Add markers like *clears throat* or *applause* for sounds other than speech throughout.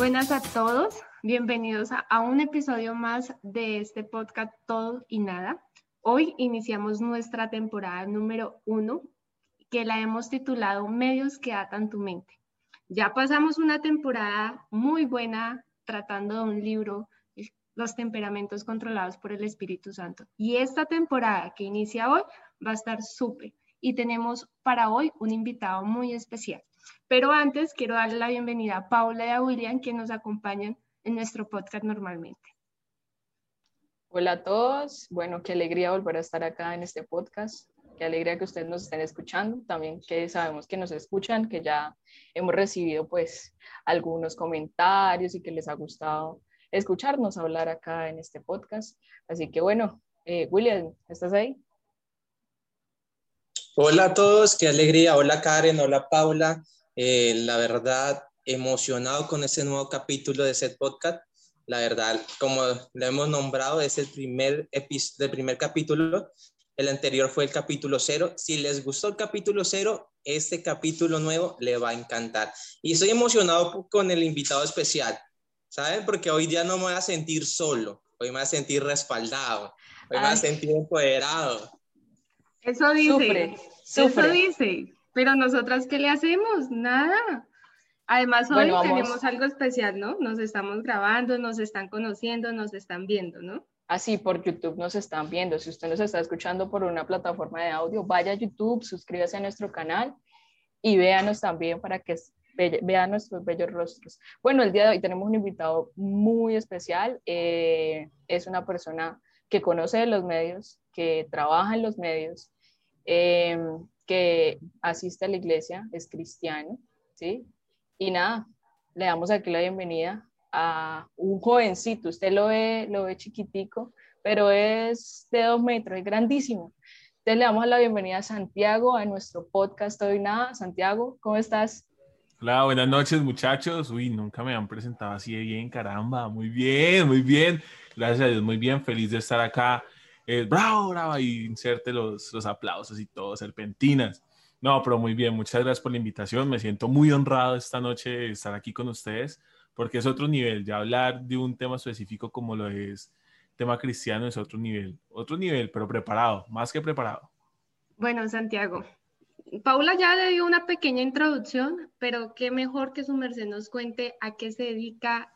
Buenas a todos, bienvenidos a, un episodio más de este podcast Todo y Nada. Hoy iniciamos nuestra temporada número uno, que la hemos titulado Medios que atan tu mente. Ya pasamos una temporada muy buena tratando de un libro, Los temperamentos controlados por el Espíritu Santo. Y esta temporada que inicia hoy va a estar súper. Y tenemos para hoy un invitado muy especial. Pero antes quiero darle la bienvenida a Paula y a William que nos acompañan en nuestro podcast normalmente. Hola a todos, bueno, qué alegría volver a estar acá en este podcast, qué alegría que ustedes nos estén escuchando, también que sabemos que nos escuchan, que ya hemos recibido pues algunos comentarios y que les ha gustado escucharnos hablar acá en este podcast. Así que bueno, eh, William, ¿estás ahí? Hola a todos, qué alegría. Hola Karen, hola Paula. Eh, la verdad, emocionado con este nuevo capítulo de Set Podcast. La verdad, como lo hemos nombrado, es el primer, el primer capítulo. El anterior fue el capítulo cero. Si les gustó el capítulo cero, este capítulo nuevo le va a encantar. Y estoy emocionado con el invitado especial, ¿saben? Porque hoy día no me voy a sentir solo, hoy me voy a sentir respaldado, hoy me voy a sentir empoderado. Eso dice, eso dice. Pero nosotras, ¿qué le hacemos? Nada. Además, hoy tenemos algo especial, ¿no? Nos estamos grabando, nos están conociendo, nos están viendo, ¿no? Así, por YouTube nos están viendo. Si usted nos está escuchando por una plataforma de audio, vaya a YouTube, suscríbase a nuestro canal y véanos también para que vean nuestros bellos rostros. Bueno, el día de hoy tenemos un invitado muy especial. Eh, es una persona que conoce de los medios, que trabaja en los medios, eh, que asiste a la iglesia, es cristiano, ¿sí? Y nada, le damos aquí la bienvenida a un jovencito, usted lo ve, lo ve chiquitico, pero es de dos metros, es grandísimo. Entonces le damos la bienvenida a Santiago a nuestro podcast Hoy Nada. Santiago, ¿cómo estás? Hola, buenas noches muchachos. Uy, nunca me han presentado así de bien, caramba. Muy bien, muy bien. Gracias a Dios, muy bien. Feliz de estar acá bravo, bravo, y inserte los, los aplausos y todo, serpentinas. No, pero muy bien, muchas gracias por la invitación. Me siento muy honrado esta noche de estar aquí con ustedes, porque es otro nivel. Ya hablar de un tema específico como lo es tema cristiano es otro nivel, otro nivel, pero preparado, más que preparado. Bueno, Santiago, Paula ya le dio una pequeña introducción, pero qué mejor que su merced nos cuente a qué se dedica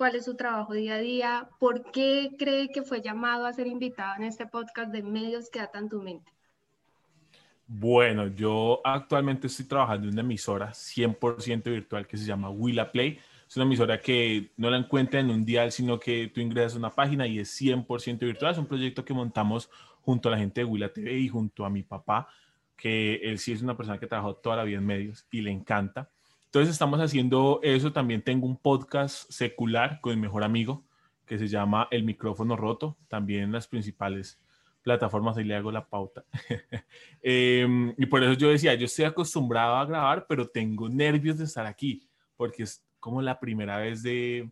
cuál es su trabajo día a día, por qué cree que fue llamado a ser invitado en este podcast de medios que atan tu mente. Bueno, yo actualmente estoy trabajando en una emisora 100% virtual que se llama Willa Play. Es una emisora que no la encuentra en un dial, sino que tú ingresas a una página y es 100% virtual. Es un proyecto que montamos junto a la gente de Willa TV y junto a mi papá, que él sí es una persona que trabajó toda la vida en medios y le encanta. Entonces estamos haciendo eso. También tengo un podcast secular con mi mejor amigo que se llama El micrófono roto, también en las principales plataformas, ahí le hago la pauta. *laughs* Em, y por eso yo decía, yo estoy acostumbrado a grabar, pero tengo nervios de estar aquí, porque es como la primera vez de,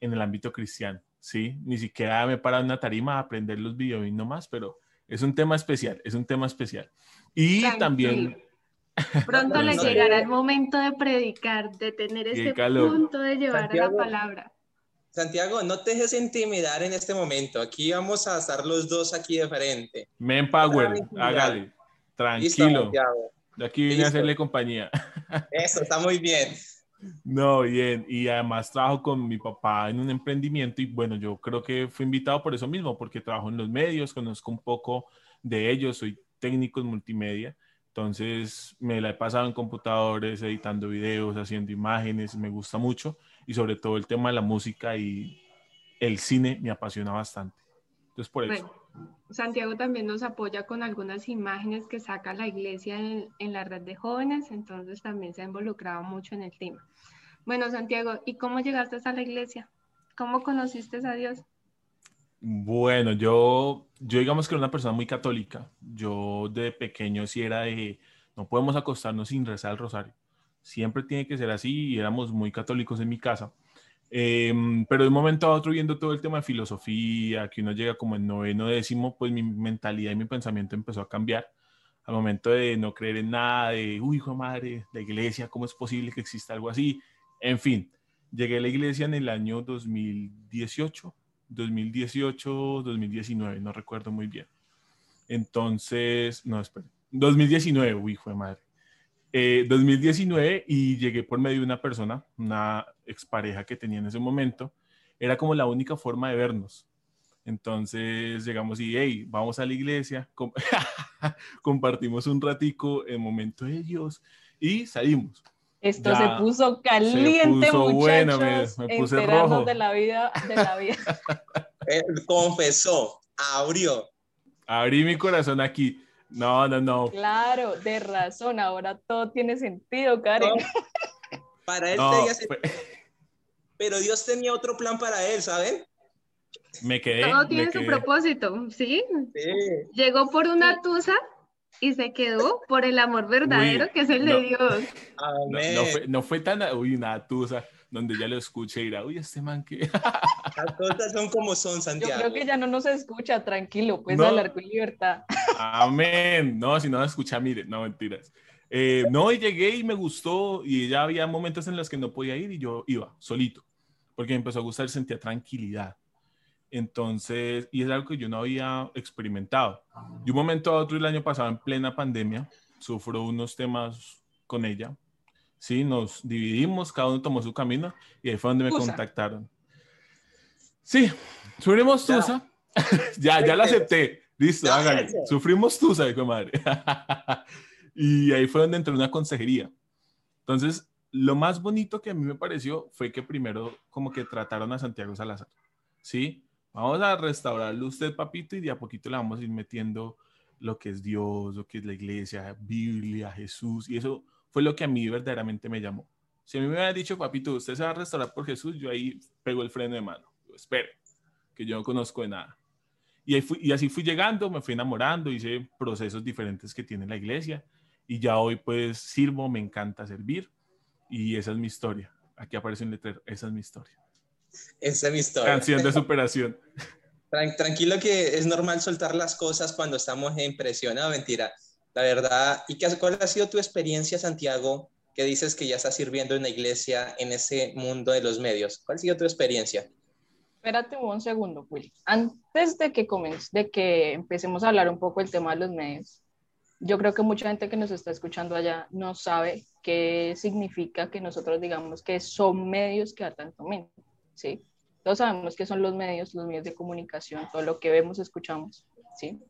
en el ámbito cristiano, ¿sí? Ni siquiera me para una tarima a aprender los videos y no más, pero es un tema especial, es un tema especial. Y también Pronto le llegará el momento de predicar, de tener ese punto de llevar a la palabra. Santiago, no te dejes intimidar en este momento. Aquí vamos a estar los dos aquí de frente. Men Power, hágale. Tranquilo. de aquí vine a hacerle compañía. Eso, está muy bien. No, bien. Y además trabajo con mi papá en un emprendimiento y bueno, yo creo que fui invitado por eso mismo, porque trabajo en los medios, conozco un poco de ellos, soy técnico en multimedia entonces me la he pasado en computadores, editando videos, haciendo imágenes, me gusta mucho y sobre todo el tema de la música y el cine me apasiona bastante. Entonces por eso. Santiago también nos apoya con algunas imágenes que saca la iglesia en, en la red de jóvenes, entonces también se ha involucrado mucho en el tema. Bueno, Santiago, ¿y cómo llegaste a la iglesia? ¿Cómo conociste a Dios? Bueno, yo, yo digamos que era una persona muy católica. Yo de pequeño sí era de, no podemos acostarnos sin rezar el rosario. Siempre tiene que ser así y éramos muy católicos en mi casa. Em, pero de un momento a otro viendo todo el tema de filosofía, que uno llega como en noveno décimo, pues mi mentalidad y mi pensamiento empezó a cambiar. Al momento de no creer en nada, de, uy, hijo de madre, la iglesia, ¿cómo es posible que exista algo así? En fin, Llegué a la iglesia en el año 2018, 2018, 2019, no recuerdo muy bien. Entonces, no, espera, 2019, uy, fue madre. 2019 eh, y llegué por medio de una persona, una expareja que tenía en ese momento. Era como la única forma de vernos. Entonces llegamos y, hey, vamos a la iglesia, *laughs* compartimos un ratico el momento de Dios y salimos. Esto se puso caliente, muchachos. Bueno, me, puse rojo. de la vida, de la vida. *laughs* confesó, abrió. Abrí mi corazón aquí. No, no, no. Claro, de razón. Ahora todo tiene sentido, Karen. para él tenía sentido. Pero Dios tenía otro plan para él, ¿saben? Me quedé. Todo tiene su propósito, ¿sí? ¿sí? Llegó por una tusa y se quedó por el amor verdadero que es el de Dios. Amén. No, fue, no, fue, tan, uy, una tusa donde ya lo escuché y dirá, uy, este man que... *laughs* Las cosas son como son, Santiago. Yo creo que ya no nos escucha, tranquilo, pues hablar con libertad. Amén. No, si no nos escucha, mire, no mentiras. Eh, no, y llegué y me gustó y ya había momentos en los que no podía ir y yo iba solito, porque me empezó a gustar, sentía tranquilidad. Entonces, y es algo que yo no había experimentado. De un momento a otro, el año pasado, en plena pandemia, sufro unos temas con ella, ¿sí? Nos dividimos, cada uno tomó su camino y ahí fue donde me contactaron. Sí, sufrimos Tusa. *laughs* ya, ya la acepté. Listo, háganlo. Sufrimos Tusa, dijo madre. *laughs* y ahí fue donde entró una consejería. Entonces, lo más bonito que a mí me pareció fue que primero como que trataron a Santiago Salazar. ¿Sí? Vamos a restaurarlo usted, papito, y de a poquito le vamos a ir metiendo lo que es Dios, lo que es la iglesia, Biblia, Jesús, y eso fue lo que a mí verdaderamente me llamó. Si a mí me hubiera dicho, papito, usted se va a restaurar por Jesús, yo ahí pego el freno de mano. espere, que yo no conozco de nada. Y, ahí y así fui llegando, me fui enamorando, hice procesos diferentes que tiene la iglesia. Y ya hoy pues sirvo, me encanta servir. Y esa es mi historia. Aquí aparece un letrero, esa es mi historia. Esa es mi historia. Canción de superación. Tranquilo que es normal soltar las cosas cuando estamos en presión, no, mentira la verdad. ¿Y qué, cuál ha sido tu experiencia, Santiago, que dices que ya estás sirviendo en la iglesia en ese mundo de los medios? ¿Cuál ha sido tu experiencia? Espérate un segundo, Willy. Antes de que, de que empecemos a hablar un poco del tema de los medios, yo creo que mucha gente que nos está escuchando allá no sabe qué significa que nosotros digamos que son medios que atan tu mente, ¿sí? Todos sabemos que son los medios, los medios de comunicación, todo lo que vemos, escuchamos, ¿sí?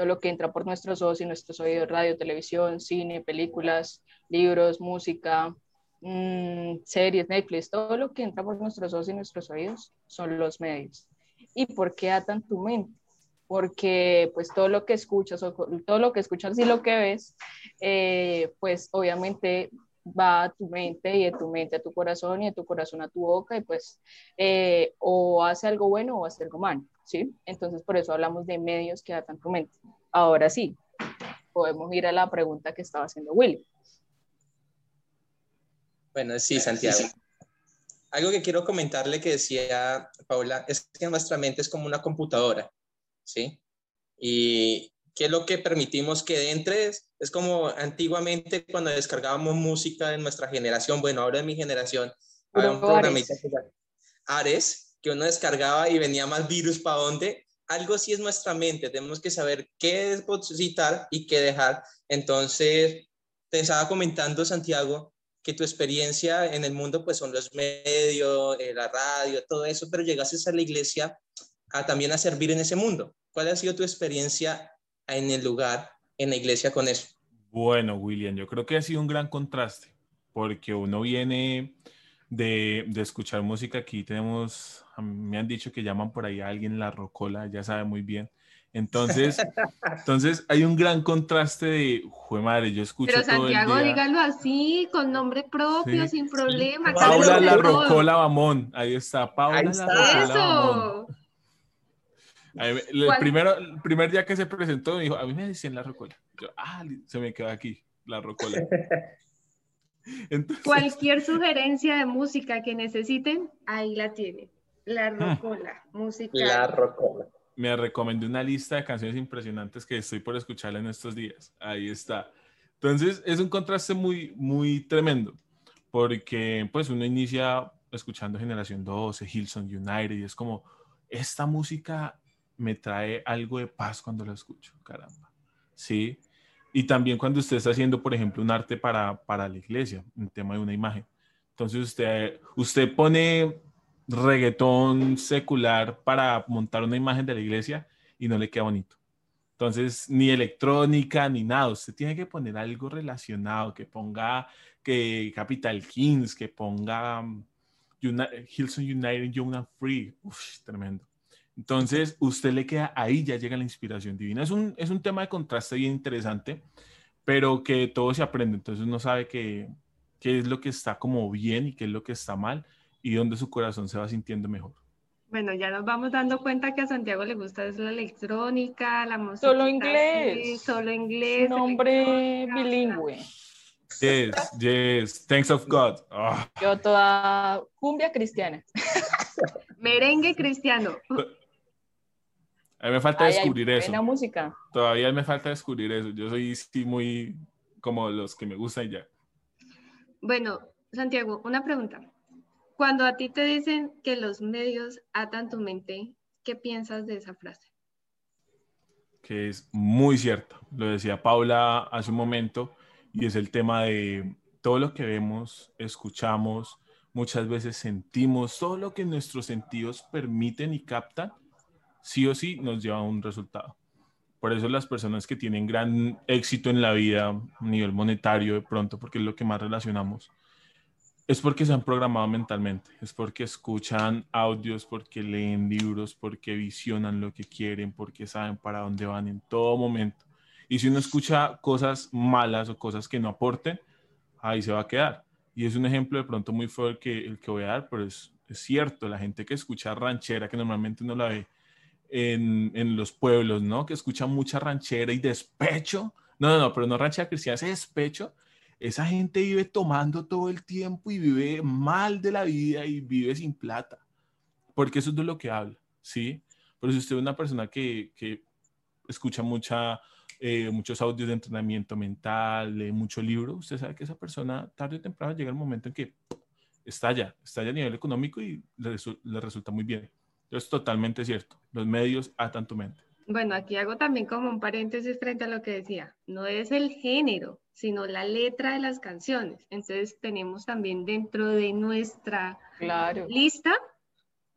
todo lo que entra por nuestros ojos y nuestros oídos, radio, televisión, cine, películas, libros, música, mm, series, Netflix, todo lo que entra por nuestros ojos y nuestros oídos son los medios. ¿Y por qué atan tu mente? Porque pues todo lo que escuchas, o todo lo que escuchas y lo que ves, eh, pues obviamente va a tu mente y de tu mente a tu corazón y de tu corazón a tu boca y pues eh, o hace algo bueno o hace algo malo, ¿sí? Entonces por eso hablamos de medios que atan tu mente. Ahora sí, podemos ir a la pregunta que estaba haciendo Willy. Bueno, sí, Santiago. Algo que quiero comentarle que decía Paula es que nuestra mente es como una computadora, ¿sí? Y ¿Qué es lo que permitimos que entre? Es como antiguamente cuando descargábamos música en nuestra generación, bueno, ahora en mi generación, había un programita que Ares, que uno descargaba y venía más virus para dónde. Algo sí es nuestra mente, tenemos que saber qué depositar y qué dejar. Entonces, te estaba comentando, Santiago, que tu experiencia en el mundo pues son los medios, eh, la radio, todo eso, pero llegaste a la iglesia a también a servir en ese mundo. ¿Cuál ha sido tu experiencia en el lugar, en la iglesia con eso? Bueno, William, yo creo que ha sido un gran contraste, porque uno viene de, de escuchar música, aquí tenemos, me han dicho que llaman por ahí a alguien la rocola, ya sabe muy bien. Entonces, *laughs* entonces hay un gran contraste de, jue madre, yo escucho Pero Santiago, dígalo así, con nombre propio, sin problema. Paula la Rocola Bamón, ahí está, Paula la Rocola Eso. El, primero, el primer día que se presentó me dijo, a mí me decían la rocola. Yo, ah, se me quedó aquí, la rocola. *laughs* Cualquier sugerencia de música que necesiten, ahí la tienen. La hmm. rocola, música. La rocola. Me recomendé una lista de canciones impresionantes que estoy por escucharla en estos días. Ahí está. Entonces, es un contraste muy, muy tremendo, porque pues uno inicia escuchando Generación 12, Hilson United, y es como, esta música me trae algo de paz cuando la escucho, caramba. Sí. Y también cuando usted está haciendo, por ejemplo, un arte para, para la iglesia, un tema de una imagen. Entonces usted, usted pone reggaetón secular para montar una imagen de la iglesia y no le queda bonito. Entonces, ni electrónica ni nada. Usted tiene que poner algo relacionado, que ponga que Capital Kings, que ponga um, Hilson United, and Free. Uf, tremendo. Entonces, usted le queda ahí, ya llega la inspiración divina. Es un, es un tema de contraste bien interesante, pero que todo se aprende. Entonces, uno sabe que, qué es lo que está como bien y qué es lo que está mal y dónde su corazón se va sintiendo mejor. Bueno, ya nos vamos dando cuenta que a Santiago le gusta es la electrónica, la música. Solo inglés. solo inglés. Nombre bilingüe. Yes, yes. Thanks of God. Ah. Yo toda cumbia cristiana. Merengue cristiano. A mí me falta descubrir eso. Buena música. Todavía me falta descubrir eso. Yo soy sí, muy como los que me gustan ya. Bueno, Santiago, una pregunta. Cuando a ti te dicen que los medios atan tu mente, ¿qué piensas de esa frase? Que es muy cierto. Lo decía Paula hace un momento y es el tema de todo lo que vemos, escuchamos, muchas veces sentimos, todo lo que nuestros sentidos permiten y captan, sí o sí nos lleva a un resultado. Por eso las personas que tienen gran éxito en la vida a nivel monetario de pronto, porque es lo que más relacionamos, es porque se han programado mentalmente, es porque escuchan audios, porque leen libros, porque visionan lo que quieren, porque saben para dónde van en todo momento. Y si uno escucha cosas malas o cosas que no aporten, ahí se va a quedar. Y es un ejemplo de pronto muy feo el que, el voy a dar, pero es, es cierto, la gente que escucha ranchera, que normalmente uno la ve en, en, los pueblos, ¿no? Que escucha mucha ranchera y despecho. No, no, no, pero no ranchera cristiana, ese despecho esa gente vive tomando todo el tiempo y vive mal de la vida y vive sin plata, porque eso es de lo que habla, ¿sí? Pero si usted es una persona que, que escucha mucha, eh, muchos audios de entrenamiento mental, lee mucho libro, usted sabe que esa persona tarde o temprano llega el momento en que estalla, estalla a nivel económico y le, le resulta muy bien. Eso es totalmente cierto. Los medios atan tu mente. Bueno, aquí hago también como un paréntesis frente a lo que decía. No es el género, sino la letra de las canciones. Entonces tenemos también dentro de nuestra lista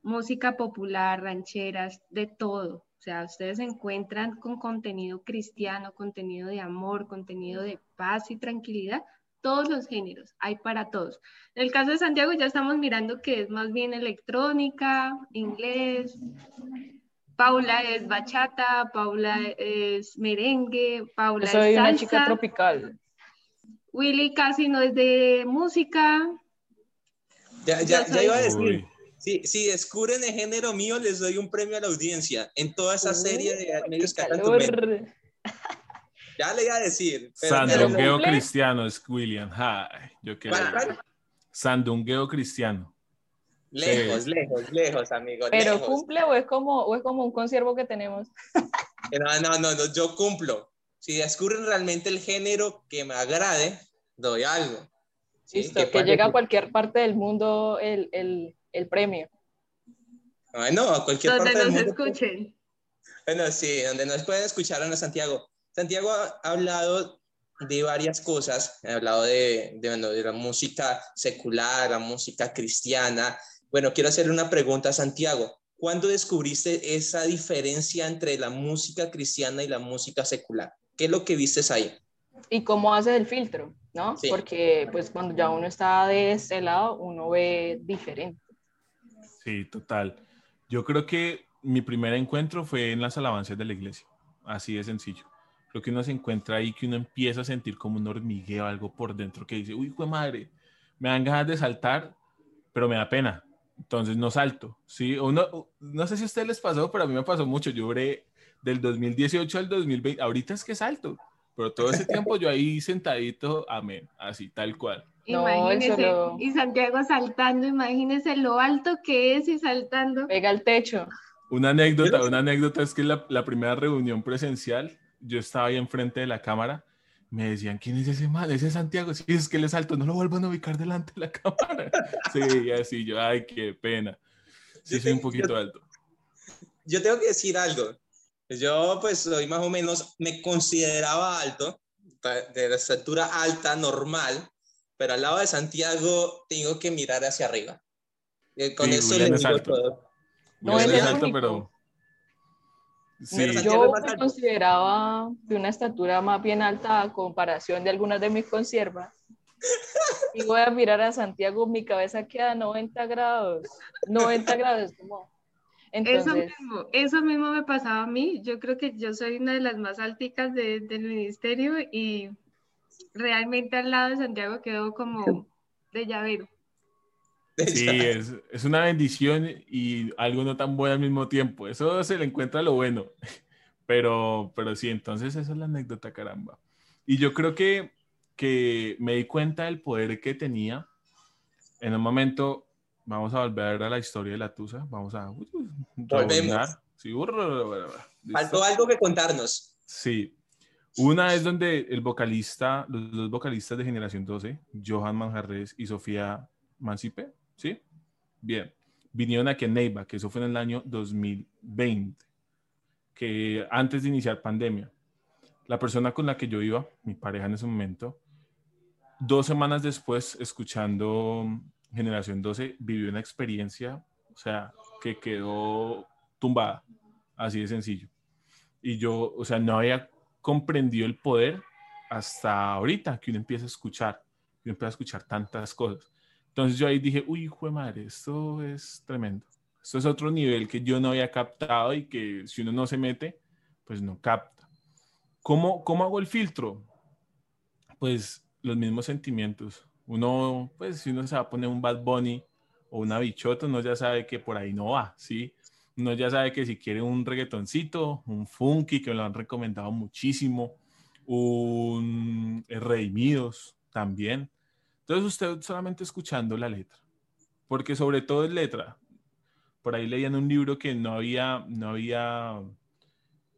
música popular, rancheras, de todo. O sea, ustedes se encuentran con contenido cristiano, contenido de amor, contenido de paz y tranquilidad, todos los géneros, hay para todos. En el caso de Santiago ya estamos mirando que es más bien electrónica, inglés, Paula es bachata, Paula es merengue, Paula Soy es salsa. una chica tropical. Willy casi no es de música. Ya, ya, ya iba a decir. Si, si, descubren el género mío, les doy un premio a la audiencia en toda esa serie de medios que Ya le iba a decir. Sandungueo cristiano es William. Ay, yo quiero. Sandungueo cristiano. Lejos, lejos, lejos, amigo. Pero cumple o es como o es como un conservo que tenemos. *laughs* No, no, no, no, yo cumplo. Si descubren realmente el género que me agrade, doy algo. Listo, que, llega a cualquier parte del mundo el, el, el premio. no, a cualquier parte del mundo. Donde nos escuchen. Bueno, sí, donde nos pueden escuchar a Santiago. Santiago ha hablado de varias cosas, ha hablado de, de, bueno, de la música secular, la música cristiana, bueno, quiero hacerle una pregunta a Santiago. ¿Cuándo descubriste esa diferencia entre la música cristiana y la música secular? ¿Qué es lo que vistes ahí? Y cómo haces el filtro, ¿no? Porque pues cuando ya uno está de ese lado, uno ve diferente. Sí, total. Yo creo que mi primer encuentro fue en las alabanzas de la iglesia. Así de sencillo. Creo que uno se encuentra ahí que uno empieza a sentir como un hormigueo, algo por dentro que dice, uy, fue madre, me dan ganas de saltar, pero me da pena entonces no salto, ¿sí? Uno, no sé si a ustedes les pasó, pero a mí me pasó mucho. Yo duré del 2018 al 2020, ahorita es que salto, pero todo ese tiempo yo ahí sentadito, amén, así, tal cual. Imagínese, y Santiago saltando, imagínese lo alto que es y saltando. Pega el techo. Una anécdota, una anécdota es que la, la primera reunión presencial, yo estaba ahí enfrente de la cámara, me decían, ¿quién es ese man? Ese es Santiago. Sí, es que le salto, no lo vuelvan a ubicar delante de la cámara. *laughs* Sí, así yo, ay, qué pena. Sí, soy un poquito alto. Yo tengo que decir algo. Yo, pues, soy más o menos, me consideraba alto, de la estatura alta, normal, pero al lado de Santiago tengo que mirar hacia arriba. Y con eso le digo todo. No, es alto, pero... Yo me consideraba de una estatura más bien alta a comparación de algunas de mis conservas. Y voy a mirar a Santiago, mi cabeza queda a 90 grados. 90 grados, como. Eso, mismo, eso mismo me pasaba a mí. Yo creo que yo soy una de las más alticas del ministerio y realmente al lado de Santiago quedó como de llavero. Sí, es, es, una bendición y algo no tan bueno al mismo tiempo. Eso se le encuentra lo bueno. *laughs* Pero, pero sí, entonces esa es la anécdota, caramba. Y yo creo que, que me di cuenta del poder que tenía. En un momento, vamos a volver a la historia de la Tusa. Vamos a... Volvemos. Sí, Faltó algo que contarnos. Sí. Una es donde el vocalista, los dos vocalistas de Generación 12, Johan Manjarres y Sofía Mancipe, ¿sí? Bien. Vinieron aquí en Neiva, que eso fue en el año 2020, que antes de iniciar pandemia. La persona con la que yo iba, mi pareja en ese momento, dos semanas después, escuchando Generación 12, vivió una experiencia, o sea, que quedó tumbada, así de sencillo. Y yo, o sea, no había comprendido el poder hasta ahorita que uno empieza a escuchar, que uno empieza a escuchar tantas cosas. Entonces yo ahí dije, uy, hijo de madre, esto es tremendo. Esto es otro nivel que yo no había captado y que si uno no se mete, pues no capta. ¿Cómo, cómo hago el filtro? Pues los mismos sentimientos. Uno, pues si uno se va a poner un Bad Bunny o una bichota, uno ya sabe que por ahí no va, ¿sí? Uno ya sabe que si quiere un reggaetoncito, un funky, que me lo han recomendado muchísimo, un Redimidos también, entonces usted solamente escuchando la letra, porque sobre todo es letra. Por ahí leían un libro que no había, no había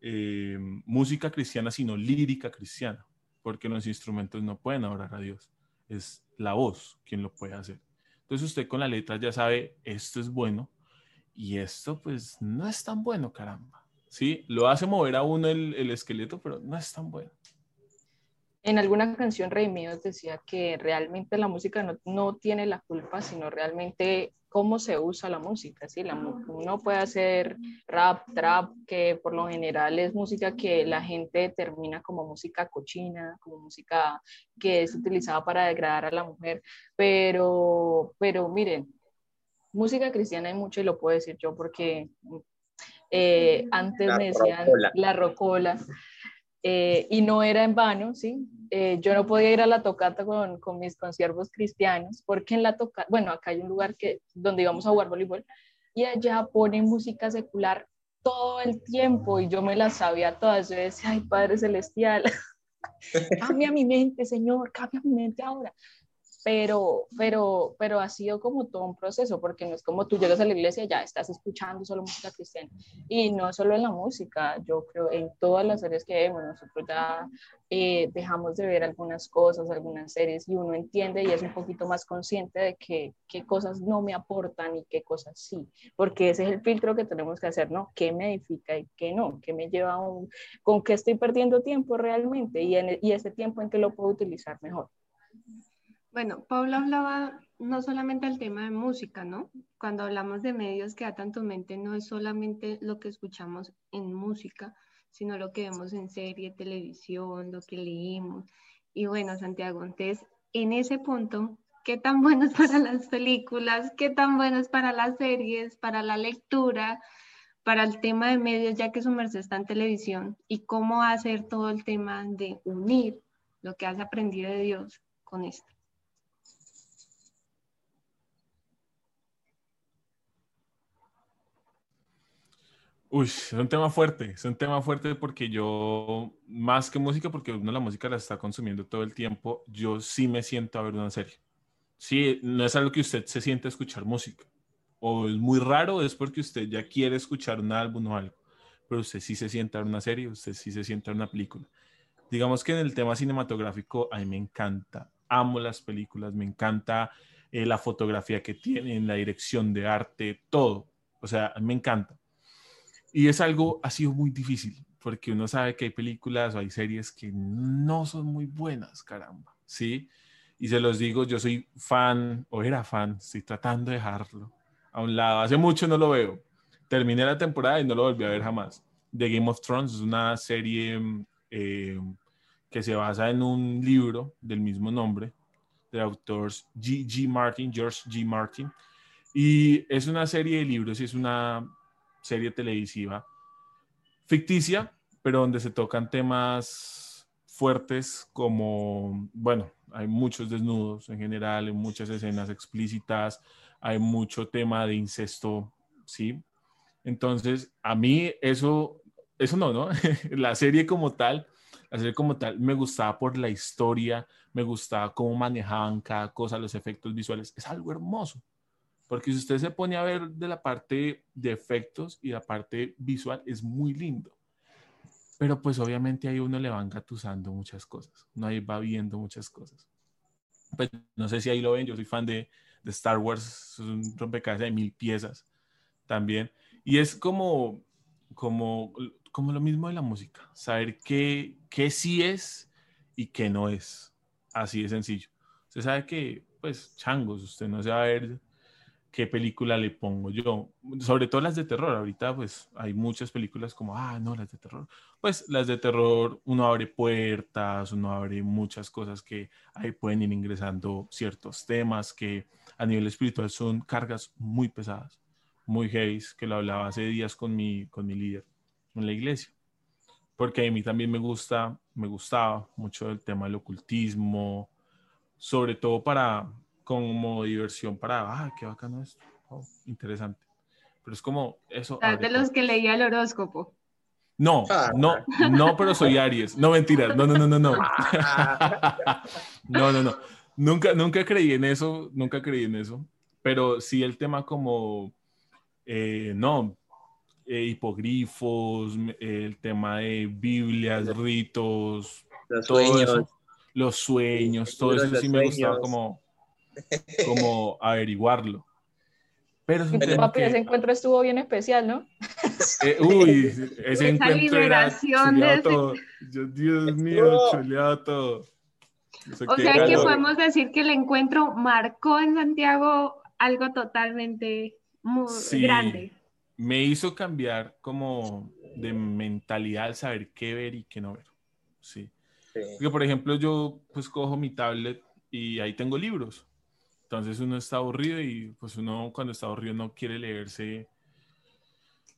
eh, música cristiana, sino lírica cristiana, porque los instrumentos no pueden orar a Dios, es la voz quien lo puede hacer. Entonces usted con la letra ya sabe, esto es bueno y esto pues no es tan bueno, caramba. Sí, lo hace mover a uno el, el esqueleto, pero no es tan bueno. En alguna canción Redimidos decía que realmente la música no, no, tiene la culpa, sino realmente cómo se usa la música. ¿sí? La, uno puede hacer rap, trap, que por lo general es música que la gente termina como música cochina, como música que es utilizada para degradar a la mujer. Pero, pero miren, música cristiana hay mucho y lo puedo decir yo porque eh, antes me decían la rocola. Eh, y no era en vano, ¿sí? Eh, yo no podía ir a la tocata con, con mis conciervos cristianos, porque en la tocata, bueno, acá hay un lugar que, donde íbamos a jugar voleibol, y allá ponen música secular todo el tiempo, y yo me la sabía todas, yo decía, ay, Padre Celestial, *laughs* cambia mi mente, Señor, cambia mi mente ahora pero, pero, pero ha sido como todo un proceso, porque no es como tú llegas a la iglesia y ya estás escuchando solo música cristiana. Y no solo en la música, yo creo en todas las series que vemos, nosotros ya eh, dejamos de ver algunas cosas, algunas series, y uno entiende y es un poquito más consciente de que, qué cosas no me aportan y qué cosas sí, porque ese es el filtro que tenemos que hacer, ¿no? ¿Qué me edifica y qué no? ¿Qué me lleva a un, con qué estoy perdiendo tiempo realmente? Y, en, y ese tiempo en que lo puedo utilizar mejor. Bueno, Paula hablaba no solamente del tema de música, ¿no? Cuando hablamos de medios que atan tu mente, no es solamente lo que escuchamos en música, sino lo que vemos en serie, televisión, lo que leímos. Y bueno, Santiago, entonces, en ese punto, ¿qué tan bueno es *laughs* para las películas? ¿Qué tan bueno es para las series, para la lectura, para el tema de medios, ya que su merced está en televisión? ¿Y cómo hacer todo el tema de unir lo que has aprendido de Dios con esto? Uy, es un tema fuerte, es un tema fuerte porque yo, más que música, porque uno la música la está consumiendo todo el tiempo, yo sí me siento a ver una serie. Sí, no es algo que usted se siente a escuchar música. O es muy raro, es porque usted ya quiere escuchar un álbum o algo. Pero usted sí se sienta a ver una serie, usted sí se sienta a ver una película. digamos que en el tema cinematográfico a mí me encanta, amo las películas, me encanta eh, la fotografía que tienen, la dirección de arte, todo. O sea, me encanta. Y es algo, ha sido muy difícil, porque uno sabe que hay películas o hay series que no son muy buenas, caramba, ¿sí? Y se los digo, yo soy fan, o era fan, estoy tratando de dejarlo a un lado. Hace mucho no lo veo. Terminé la temporada y no lo volví a ver jamás. The Game of Thrones es una serie eh, que se basa en un libro del mismo nombre, de autores G. G. Martin, George G. Martin. Y es una serie de libros y es una serie televisiva ficticia, pero donde se tocan temas fuertes como, bueno, hay muchos desnudos en general, hay muchas escenas explícitas, hay mucho tema de incesto, ¿sí? Entonces, a mí eso, eso no, ¿no? *laughs* la serie como tal, la serie como tal me gustaba por la historia, me gustaba cómo manejaban cada cosa, los efectos visuales, es algo hermoso. Porque si usted se pone a ver de la parte de efectos y la parte visual, es muy lindo. Pero pues obviamente ahí uno le van gatusando muchas cosas, uno ahí va viendo muchas cosas. Pues no sé si ahí lo ven, yo soy fan de, de Star Wars, es un rompecabezas de mil piezas también. Y es como, como, como lo mismo de la música, saber qué, qué sí es y qué no es. Así de sencillo. Usted sabe que, pues, changos, usted no se va a ver qué película le pongo yo. Sobre todo las de terror. Ahorita pues hay muchas películas como, ah, no, las de terror. Pues las de terror, uno abre puertas, uno abre muchas cosas que ahí pueden ir ingresando ciertos temas que a nivel espiritual son cargas muy pesadas, muy heavy, que lo hablaba hace días con mi, con mi líder en la iglesia. Porque a mí también me gusta, me gustaba mucho el tema del ocultismo, sobre todo para, como diversión para, ah, qué bacano esto, oh, interesante. Pero es como eso. de los que leía el horóscopo. No, ah. no, no, pero soy Aries. No, mentiras. No, no, no, no, no. *laughs* no, no, no. Nunca, nunca creí en eso, nunca creí en eso. Pero sí el tema como, eh, no, eh, hipogrifos, el tema de Biblias, ritos, los sueños, los sueños, todo eso sí me gustaba como, como averiguarlo. Pero, papi, ese encuentro estuvo bien especial, ¿no? Eh, uy, *laughs* ese encuentro era de todo. Dios mío, chuleado todo. O sea que podemos decir que el encuentro marcó en Santiago algo totalmente muy grande. Me hizo cambiar como de mentalidad al saber qué ver y qué no ver. Sí. sí. Porque, por ejemplo, yo pues cojo mi tablet y ahí tengo libros. Entonces uno está aburrido y pues uno cuando está aburrido no quiere leerse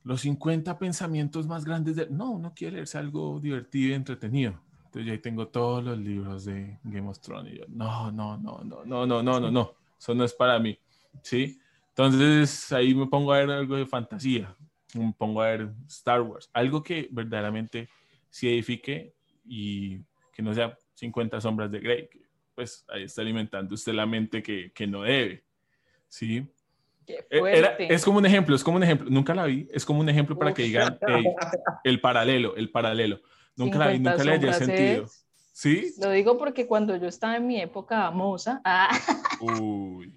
los 50 pensamientos más grandes de... No, uno quiere leerse algo divertido y entretenido. Entonces yo ahí tengo todos los libros de Game of Thrones y yo, no, no, no, no, no, no, no, no, no, eso no es para mí, ¿sí? Entonces ahí me pongo a ver algo de fantasía, me pongo a ver Star Wars, algo que verdaderamente sí edifique y que no sea 50 sombras de Grey, pues ahí está alimentando usted la mente que, que no debe, ¿sí? Era, es como un ejemplo, es como un ejemplo, nunca la vi, es como un ejemplo para que digan *laughs* el paralelo, el paralelo. Nunca la vi, nunca le haya sentido. ¿Sí? Lo digo porque cuando yo estaba en mi época moza, *laughs* ah, Uy.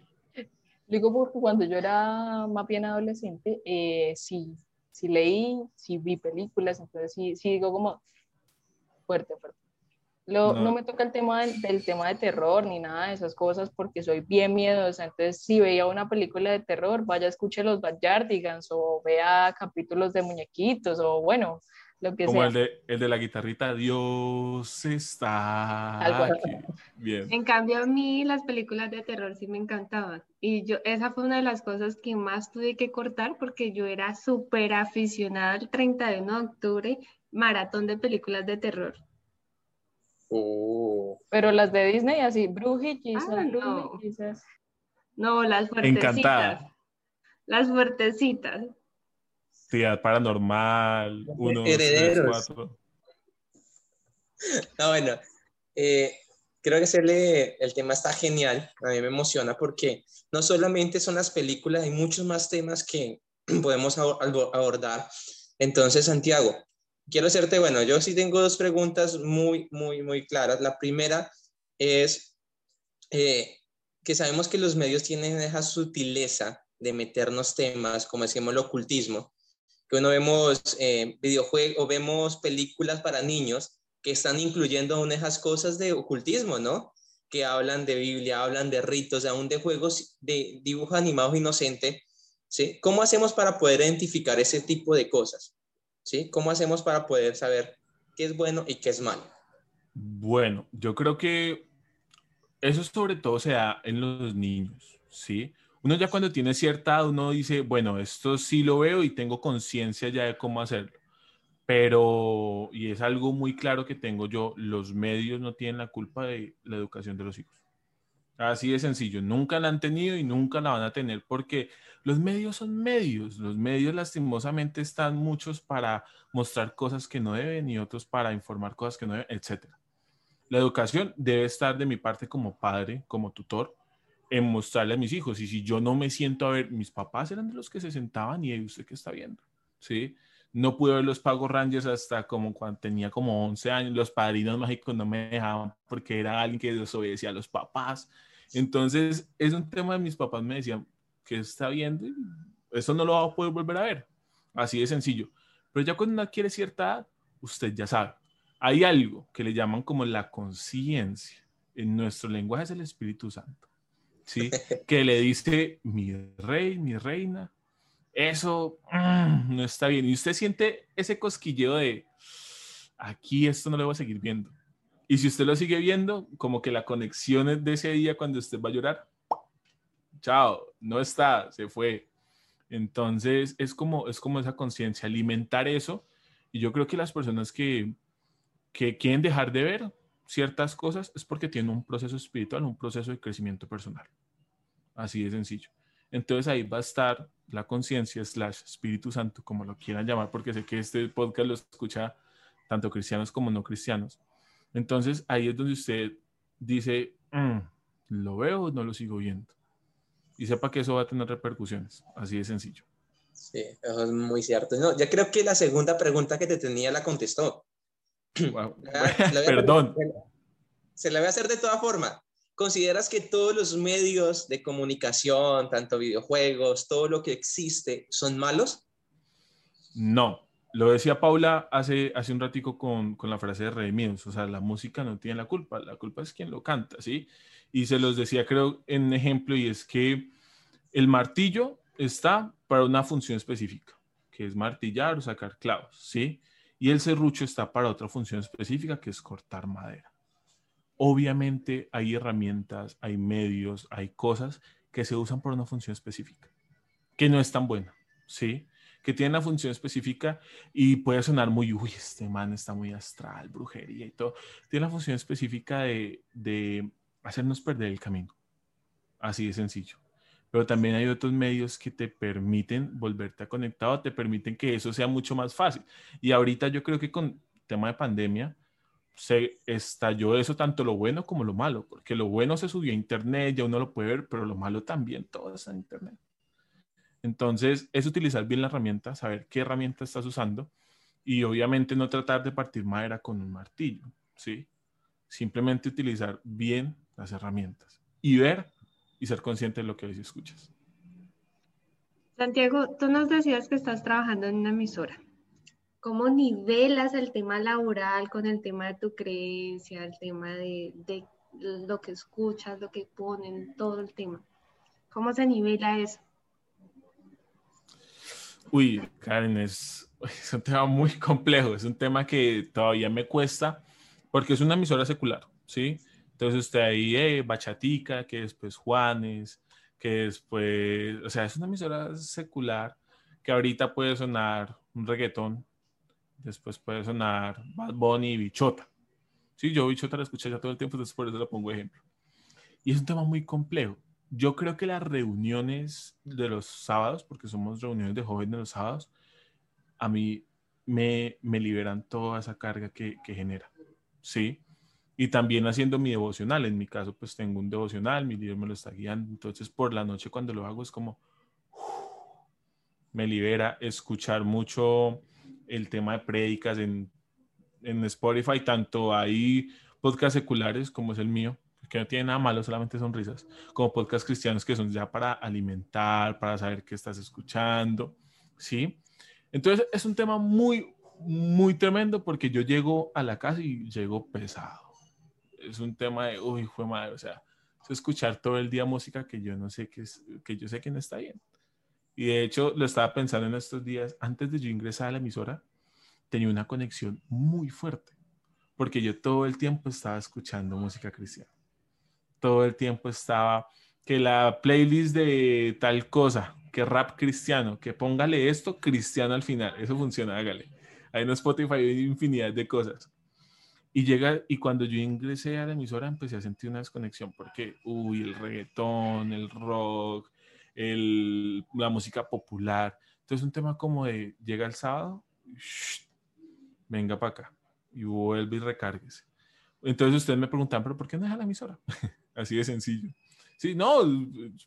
digo porque cuando yo era más bien adolescente, eh, sí, sí leí, sí vi películas, entonces sí, sí digo como fuerte, fuerte. No. me toca el tema del, tema de terror ni nada de esas cosas porque soy bien miedosa. Entonces, si veía una película de terror, vaya, escuche los Backyardigans o vea capítulos de muñequitos o bueno, lo que Como sea. El, de, el de la guitarrita, Dios está aquí. Bien. En cambio, a mí las películas de terror sí me encantaban. Y yo, esa fue una de las cosas que más tuve que cortar porque yo era súper aficionada al 31 de octubre, maratón de películas de terror. Oh. Pero las de Disney, así, Brujitas, ah, no. no, las fuertecitas. Encantada. Las fuertecitas. Actividad paranormal, uno, Herederos. cuatro. No, bueno, eh, creo que hacerle, el tema está genial, a mí me emociona porque no solamente son las películas, hay muchos más temas que *clears throat* podemos abordar. Entonces, Santiago, quiero hacerte, bueno, yo sí tengo dos preguntas muy, muy, muy claras. La primera es eh, que sabemos que los medios tienen esa sutileza de meternos temas, como decimos, el ocultismo, que uno vemos eh, videojuegos o vemos películas para niños que están incluyendo aún esas cosas de ocultismo, ¿no? Que hablan de Biblia, hablan de ritos, aún de juegos de dibujos animados inocentes, ¿sí? ¿Cómo hacemos para poder identificar ese tipo de cosas? ¿Sí? ¿Cómo hacemos para poder saber qué es bueno y qué es malo? Bueno, yo creo que eso sobre todo se da en los niños, ¿sí? Uno ya cuando tiene cierta edad, uno dice, bueno, esto sí lo veo y tengo conciencia ya de cómo hacerlo. Pero, y es algo muy claro que tengo yo, los medios no tienen la culpa de la educación de los hijos. Así de sencillo, nunca la han tenido y nunca la van a tener porque los medios son medios. Los medios lastimosamente están muchos para mostrar cosas que no deben y otros para informar cosas que no deben, etc. La educación debe estar de mi parte como padre, como tutor, en mostrarle a mis hijos. Y si yo no me siento a ver, mis papás eran de los que se sentaban y usted qué está viendo, ¿sí? No pude ver los Pagos Rangers hasta como cuando tenía como 11 años. Los padrinos mágicos no me dejaban porque era alguien que desobedecía a los papás. Entonces, es un tema de mis papás me decían que está viendo, eso no lo va a poder volver a ver. Así de sencillo. Pero ya cuando uno adquiere cierta edad, usted ya sabe. Hay algo que le llaman como la conciencia. En nuestro lenguaje es el Espíritu Santo. ¿Sí? *laughs* que le dice, mi rey, mi reina, eso mm, no está bien. Y usted siente ese cosquilleo de, aquí esto no lo voy a seguir viendo. Y si usted lo sigue viendo, como que la conexión de ese día cuando usted va a llorar, chao, no está, se fue. Entonces es como, es como esa conciencia, alimentar eso. Y yo creo que las personas que, que quieren dejar de ver ciertas cosas es porque tienen un proceso espiritual, un proceso de crecimiento personal. Así de sencillo. Entonces ahí va a estar la conciencia slash Espíritu Santo, como lo quieran llamar, porque sé que este podcast lo escucha tanto cristianos como no cristianos. Entonces ahí es donde usted dice, mm, ¿lo veo o no lo sigo viendo? Y sepa que eso va a tener repercusiones, así de sencillo. Sí, eso es muy cierto. No, ya creo que la segunda pregunta que te tenía la contestó. *laughs* Perdón. Se la voy a hacer de toda forma. ¿Consideras que todos los medios de comunicación, tanto videojuegos, todo lo que existe, son malos? No, lo decía Paula hace, hace un ratico con, con la frase de Redimidos, o sea, la música no tiene la culpa, la culpa es quien lo canta, ¿sí? Y se los decía, creo, en ejemplo, y es que el martillo está para una función específica, que es martillar o sacar clavos, ¿sí? Y el serrucho está para otra función específica, que es cortar madera. Obviamente hay herramientas, hay medios, hay cosas que se usan por una función específica, que no es tan buena, ¿sí? que tiene una función específica y puede sonar muy, uy, este man está muy astral, brujería y todo. Tiene la función específica de hacernos perder el camino. Así de sencillo. Pero también hay otros medios que te permiten volverte a conectado, te permiten que eso sea mucho más fácil. Y ahorita yo creo que con tema de pandemia se estalló eso tanto lo bueno como lo malo, porque lo bueno se subió a internet, ya uno lo puede ver, pero lo malo también todo está en internet. Entonces, es utilizar bien la herramienta, saber qué herramienta estás usando y obviamente no tratar de partir madera con un martillo, ¿sí? Simplemente utilizar bien las herramientas y ver y ser consciente de lo que ves y escuchas. Santiago, tú nos decías que estás trabajando en una emisora. ¿Cómo nivelas el tema laboral con el tema de tu creencia, el tema de, de lo que escuchas, lo que ponen, todo el tema? ¿Cómo se nivela eso? Uy, Karen, es, es, un tema muy complejo, es un tema que todavía me cuesta porque es una emisora secular, ¿sí? Entonces usted ahí, eh, Bachatica, que después Juanes, que después, o sea, es una emisora secular que ahorita puede sonar un reggaetón, después puede sonar Bad Bunny y Bichota. Sí, yo Bichota la escuché ya todo el tiempo, entonces por eso la pongo ejemplo. Y es un tema muy complejo yo creo que las reuniones de los sábados, porque somos reuniones de jóvenes los sábados, a mí me, me liberan toda esa carga que, que, genera, ¿sí? Y también haciendo mi devocional, en mi caso pues tengo un devocional, mi líder me lo está guiando, entonces por la noche cuando lo hago es como, me libera escuchar mucho el tema de prédicas en, en Spotify, tanto hay podcasts seculares como es el mío, que no tiene nada malo, solamente son risas, como podcasts cristianos que son ya para alimentar, para saber qué estás escuchando, ¿sí? Entonces es un tema muy, muy tremendo porque yo llego a la casa y llego pesado. Es un tema de, uy, fue madre, o sea, es escuchar todo el día música que yo no sé que, es, que yo sé que no está bien. Y de hecho lo estaba pensando en estos días, antes de yo ingresar a la emisora, tenía una conexión muy fuerte, porque yo todo el tiempo estaba escuchando música cristiana. Todo el tiempo estaba que la playlist de tal cosa, que rap cristiano, que póngale esto cristiano al final, eso funciona, hágale. Ahí en Spotify hay infinidad de cosas. Y llega, y cuando yo ingresé a la emisora empecé a sentir una desconexión porque, uy, el reggaetón, el rock, el, la música popular. Entonces un tema como de, llega el sábado, venga para acá y vuelve y recárguese. Entonces ustedes me preguntan, pero ¿por qué no deja la emisora? *laughs* Así de sencillo. Sí, no,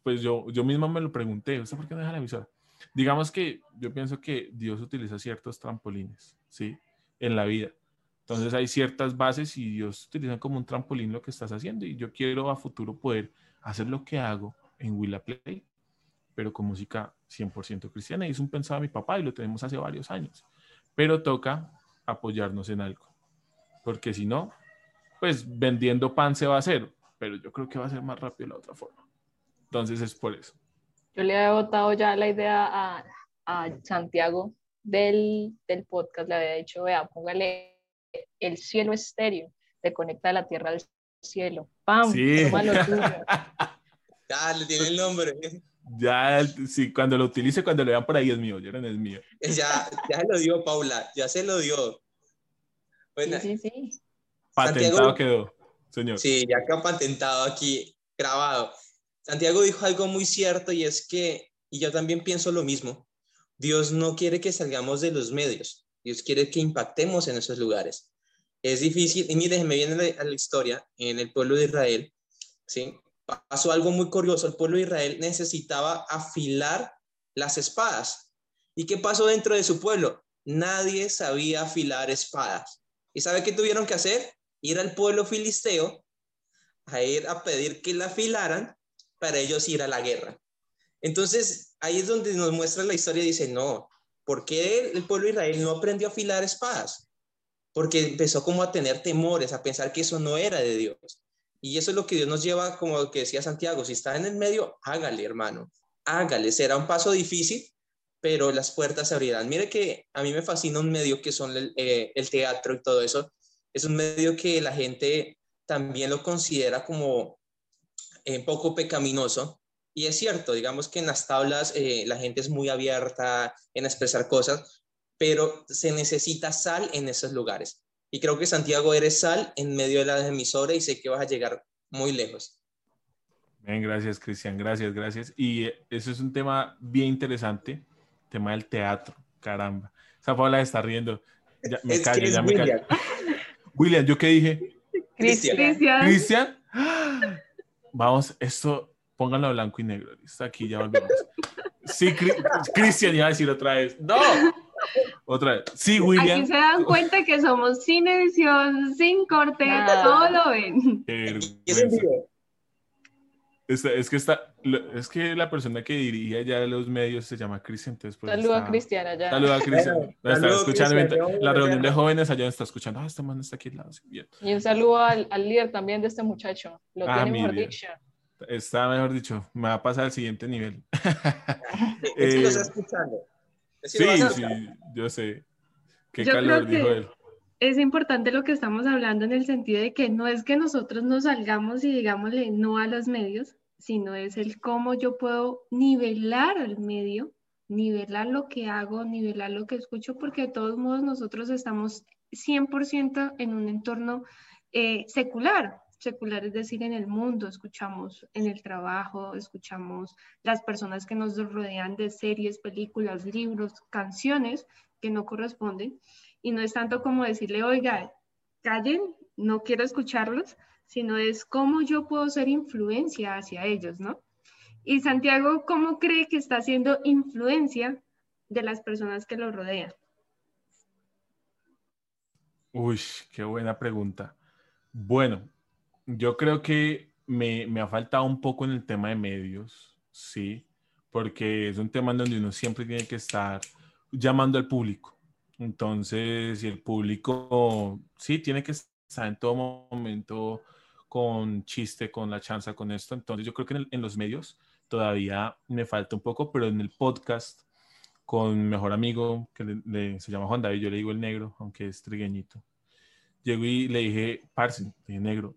pues yo, yo mismo me lo pregunté, ¿usted por qué no deja la emisora? Digamos que yo pienso que Dios utiliza ciertos trampolines, ¿sí? En la vida. Entonces hay ciertas bases y Dios utiliza como un trampolín lo que estás haciendo y yo quiero a futuro poder hacer lo que hago en Willa Play, pero con música 100% cristiana. Y es un pensado de mi papá y lo tenemos hace varios años. Pero toca apoyarnos en algo, porque si no, pues vendiendo pan se va a hacer, pero yo creo que va a ser más rápido la otra forma. Entonces es por eso. Yo le había votado ya la idea a, a Santiago del, del, podcast, le había dicho, vea, póngale el cielo estéreo, te conecta la tierra al cielo. ¡Pam! Sí. *laughs* ya, le tiene el nombre. Ya, sí, cuando lo utilice, cuando lo vean por ahí es mío, ya no es mío. *laughs* Ya, ya se lo dio, Paula, ya se lo dio. Bueno, sí, sí, sí. Patentado Santiago, quedó, señor. Sí, ya quedó patentado aquí, grabado. Santiago dijo algo muy cierto y es que, y yo también pienso lo mismo, Dios no quiere que salgamos de los medios, Dios quiere que impactemos en esos lugares. Es difícil, y miren, me viene a la historia, en el pueblo de Israel, ¿sí? pasó algo muy curioso, el pueblo de Israel necesitaba afilar las espadas. ¿Y qué pasó dentro de su pueblo? Nadie sabía afilar espadas. ¿Y sabe qué tuvieron que hacer? Ir al pueblo filisteo a ir a pedir que la afilaran para ellos ir a la guerra. Entonces, ahí es donde nos muestra la historia y dice, no, ¿por qué el pueblo de Israel no aprendió a afilar espadas? Porque empezó como a tener temores, a pensar que eso no era de Dios. Y eso es lo que Dios nos lleva, como que decía Santiago, si está en el medio, hágale, hermano, hágale. Será un paso difícil, pero las puertas se abrirán. Mire que a mí me fascina un medio que son el, eh, teatro y todo eso. Es un medio que la gente también lo considera como eh, poco pecaminoso. Y es cierto, digamos que en las tablas eh, la gente es muy abierta en expresar cosas, pero se necesita sal en esos lugares. Y creo que Santiago eres sal en medio de la emisora y sé que vas a llegar muy lejos. Bien, gracias Cristian, gracias, gracias. Y eh, eso es un tema bien interesante, tema del teatro, caramba. Esa Paula está riendo. Ya, me callo, ya me callo. *laughs* William, ¿yo qué dije? Cristian. Cristian. Vamos, esto, pónganlo blanco y negro. Listo, aquí ya volvemos. Sí, Cristian iba a decir otra vez. ¡No! Otra vez. Sí, William. Aquí se dan cuenta que somos sin edición, sin corte, todo lo ven. Es, es, que está, es que la persona que dirige ya los medios se llama Cristian. Entonces pues Saluda está, a Cristian allá. Saluda a Cristian. Está escuchando Cristian, la reunión de jóvenes allá está escuchando. Ah, este man está aquí al lado. Bien. Y un saludo al, al, líder también de este muchacho. Lo Ah, tiene mejor dicho. Está mejor dicho. Me va a pasar al siguiente nivel. *laughs* Lo Eh, está escuchando. Sí, sí, yo sé. Qué Yo calor, creo que- dijo él. Es importante lo que estamos hablando en el sentido de que no es que nosotros nos salgamos y digámosle no a los medios, sino es el cómo yo puedo nivelar al medio, nivelar lo que hago, nivelar lo que escucho, porque de todos modos nosotros estamos 100% en un entorno eh, secular. Secular es decir, en el mundo, escuchamos en el trabajo, escuchamos las personas que nos rodean de series, películas, libros, canciones que no corresponden. Y no es tanto como decirle, oiga, callen, no quiero escucharlos, sino es cómo yo puedo ser influencia hacia ellos, ¿no? Y Santiago, ¿cómo cree que está haciendo influencia de las personas que lo rodean? Uy, qué buena pregunta. Bueno, yo creo que me, me ha faltado un poco en el tema de medios, sí, porque es un tema en donde uno siempre tiene que estar llamando al público. Entonces, si el público, sí, tiene que estar en todo momento con chiste, con la chanza, con esto. Entonces, yo creo que en, los medios todavía me falta un poco, pero en el podcast con mi mejor amigo, que se llama Juan David, yo le digo el negro, aunque es trigueñito. Llego y le dije, parce, dije, negro,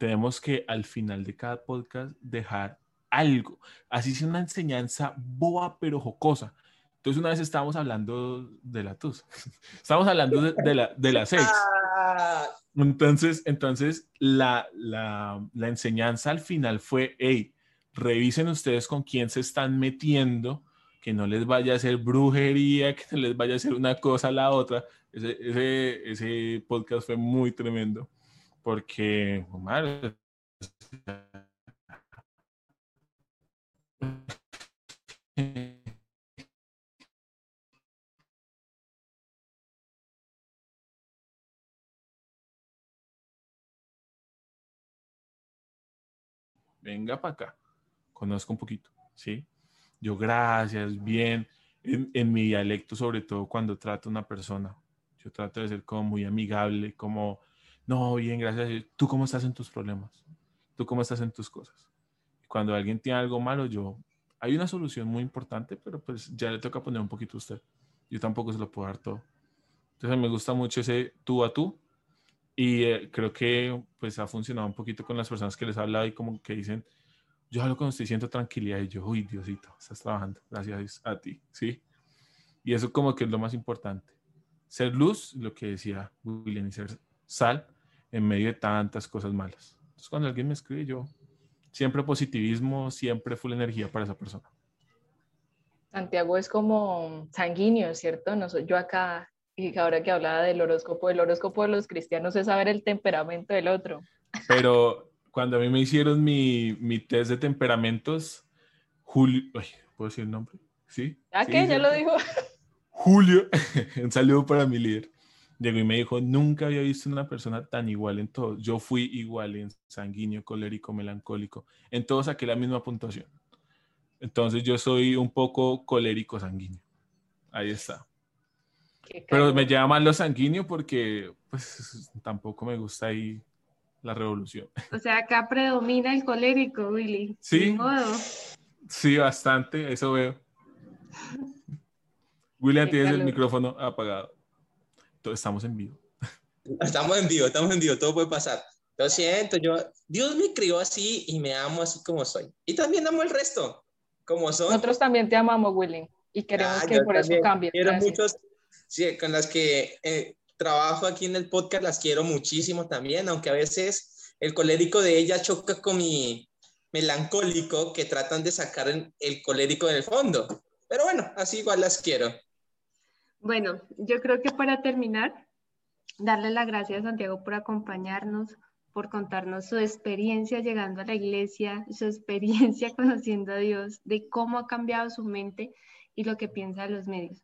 tenemos que al final de cada podcast dejar algo, así sea una enseñanza boba pero jocosa. Entonces una vez estábamos hablando de la TUS, *laughs* estábamos hablando de, la, de la sex. Ah. Entonces, entonces la, la, la enseñanza al final fue, hey, revisen ustedes con quién se están metiendo, que no les vaya a hacer brujería, que no les vaya a hacer una cosa a la otra. Ese, ese, ese podcast fue muy tremendo, porque, Omar, venga para acá, conozco un poquito, ¿sí? Yo, gracias, bien, en, mi dialecto, sobre todo cuando trato a una persona, yo trato de ser como muy amigable, como, no, bien, gracias, ¿tú cómo estás en tus problemas? ¿Tú cómo estás en tus cosas? Cuando alguien tiene algo malo, yo, hay una solución muy importante, pero pues ya le toca poner un poquito a usted. Yo tampoco se lo puedo dar todo. Entonces me gusta mucho ese tú a tú, y eh, creo que pues ha funcionado un poquito con las personas que les he hablado y como que dicen, yo hablo cuando estoy siento tranquilidad y yo, uy, Diosito, estás trabajando, gracias a ti, ¿sí? Y eso como que es lo más importante. Ser luz, lo que decía William, y ser sal en medio de tantas cosas malas. Entonces cuando alguien me escribe, yo siempre positivismo, siempre full energía para esa persona. Santiago es como sanguíneo, ¿cierto? No soy yo acá y ahora que hablaba del horóscopo, el horóscopo de los cristianos es saber el temperamento del otro. Pero cuando a mí me hicieron mi, mi test de temperamentos, Julio, ¿puedo decir el nombre? ¿Sí? ¿Ya que Ya lo dijo. Julio, *laughs* un saludo para mi líder. Llegó y me dijo, nunca había visto una persona tan igual en todo. Yo fui igual en sanguíneo, colérico, melancólico. En todos saqué la misma puntuación. Entonces yo soy un poco colérico sanguíneo. Ahí está. Pero me llama más lo sanguíneo porque pues tampoco me gusta ahí la revolución. O sea, acá predomina el colérico, Willy. Sí. Sí, bastante, eso veo. William, tienes el micrófono apagado. Estamos en vivo. Estamos en vivo, estamos en vivo, todo puede pasar. Lo siento, yo, Dios me crió así y me amo así como soy. Y también amo el resto, como son. Nosotros también te amamos, Willy, y queremos ah, que por eso cambie. Quiero muchos, sí, con las que eh, trabajo aquí en el podcast las quiero muchísimo también, aunque a veces el colérico de ella choca con mi melancólico que tratan de sacar el, colérico del fondo. Pero bueno, así igual las quiero. Bueno, yo creo que para terminar, darle las gracias a Santiago por acompañarnos, por contarnos su experiencia llegando a la iglesia, su experiencia *laughs* conociendo a Dios, de cómo ha cambiado su mente y lo que piensa de los medios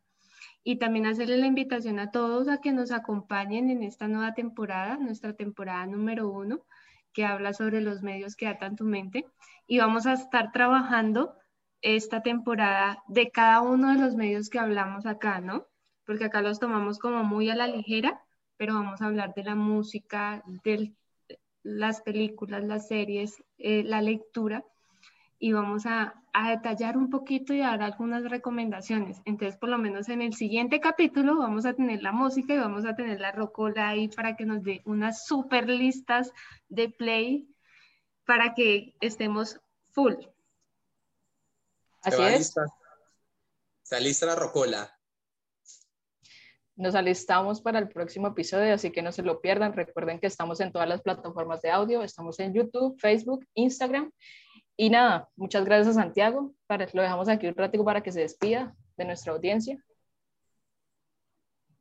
y también hacerle la invitación a todos a que nos acompañen en esta nueva temporada, nuestra temporada número uno, que habla sobre los medios que atan tu mente. Y vamos a estar trabajando esta temporada de cada uno de los medios que hablamos acá, ¿no? Porque acá los tomamos como muy a la ligera, pero vamos a hablar de la música, de las películas, las series, eh, la lectura y vamos a, detallar un poquito y dar algunas recomendaciones. Entonces, por lo menos en el siguiente capítulo vamos a tener la música y vamos a tener la rocola ahí para que nos dé unas super listas de play para que estemos full. Así es. Está lista la rocola. Nos alistamos para el próximo episodio, así que no se lo pierdan. Recuerden que estamos en todas las plataformas de audio, estamos en YouTube, Facebook, Instagram y nada, muchas gracias a Santiago. Lo dejamos aquí un ratico para que se despida de nuestra audiencia.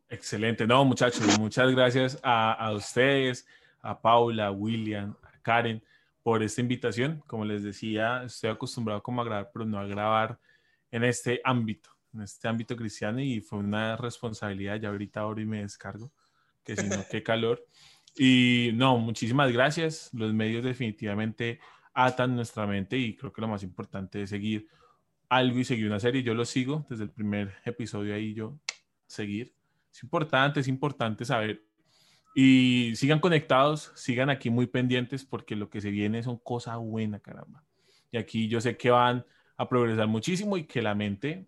Excelente. No, muchachos, muchas gracias a, a, ustedes, a Paula, a William, a Karen, por esta invitación. Como les decía, estoy acostumbrado como a grabar, pero no a grabar en este ámbito, en este ámbito cristiano y fue una responsabilidad. Ya ahorita ahora y me descargo que si no, qué calor. Y no, muchísimas gracias. Los medios definitivamente atan nuestra mente y creo que lo más importante es seguir algo y seguir una serie. Yo lo sigo desde el primer episodio ahí, yo seguir. Es importante, es importante saber. Y sigan conectados, sigan aquí muy pendientes porque lo que se viene son cosas buenas, caramba. Y aquí yo sé que van a progresar muchísimo y que la mente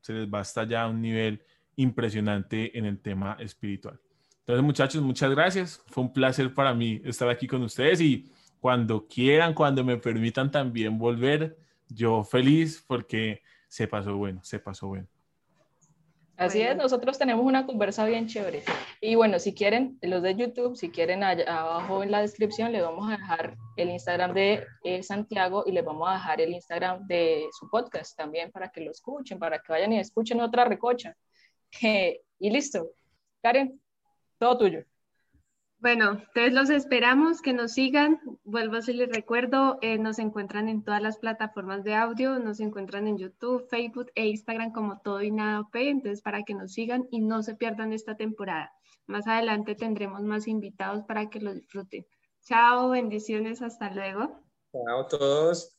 se les va hasta ya a un nivel impresionante en el tema espiritual. Entonces, muchachos, muchas gracias. Fue un placer para mí estar aquí con ustedes y cuando quieran, cuando me permitan también volver, yo feliz porque se pasó bueno, se pasó bueno. Así es, nosotros tenemos una conversa bien chévere. Y bueno, si quieren, los de YouTube, si quieren, abajo en la descripción les vamos a dejar el Instagram de eh, Santiago y les vamos a dejar el Instagram de su podcast también para que lo escuchen, para que vayan y escuchen otra recocha. *laughs* y listo. Karen, todo tuyo. Bueno, entonces los esperamos que nos sigan. Vuelvo a les recuerdo, eh, nos encuentran en todas las plataformas de audio, nos encuentran en YouTube, Facebook e Instagram como todo y nada. Entonces, para que nos sigan y no se pierdan esta temporada. Más adelante tendremos más invitados para que lo disfruten. Chao, bendiciones, hasta luego. Chao a todos.